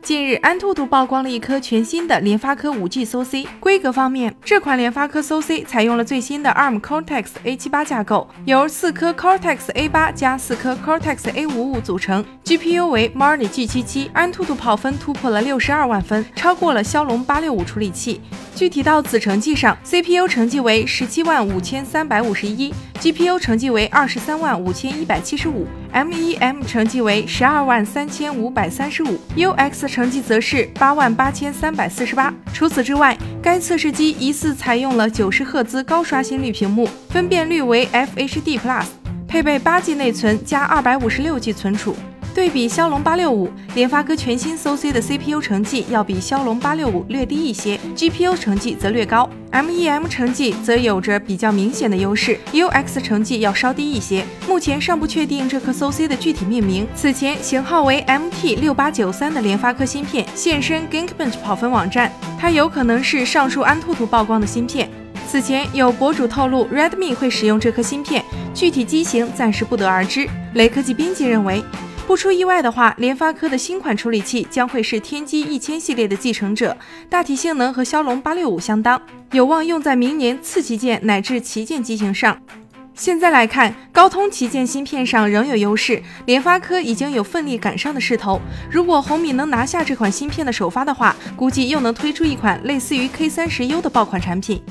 近日，安兔兔曝光了一颗全新的联发科 5G SoC。规格方面，这款联发科 SoC 采用了最新的 ARM Cortex A78 架构，由四颗 Cortex A8 加四颗 Cortex A55 组成，GPU 为 Mali G77。安兔兔跑分突破了六十二万分，超过了骁龙八六五处理器。具体到子成绩上，CPU 成绩为十七万五千三百五十一，GPU 成绩为二十三万五千一百七十五 M 一 M 成绩为十二万三千五百三十五，UX 成绩则是八万八千三百四十八。除此之外，该测试机疑似采用了九十赫兹高刷新率屏幕，分辨率为 FHD Plus，配备八 G 内存加二百五十六 G 存储。对比骁龙八六五，联发科全新 SoC 的 CPU 成绩要比骁龙八六五略低一些，GPU 成绩则略高，MEM 成绩则有着比较明显的优势，UX 成绩要稍低一些。目前尚不确定这颗 SoC 的具体命名。此前型号为 MT 六八九三的联发科芯片现身 Geekbench 跑分网站，它有可能是上述安兔兔曝光的芯片。此前有博主透露 Redmi 会使用这颗芯片，具体机型暂时不得而知。雷科技编辑认为。不出意外的话，联发科的新款处理器将会是天玑一千系列的继承者，大体性能和骁龙八六五相当，有望用在明年次旗舰乃至旗舰机型上。现在来看，高通旗舰芯片上仍有优势，联发科已经有奋力赶上的势头。如果红米能拿下这款芯片的首发的话，估计又能推出一款类似于 K 三十 U 的爆款产品。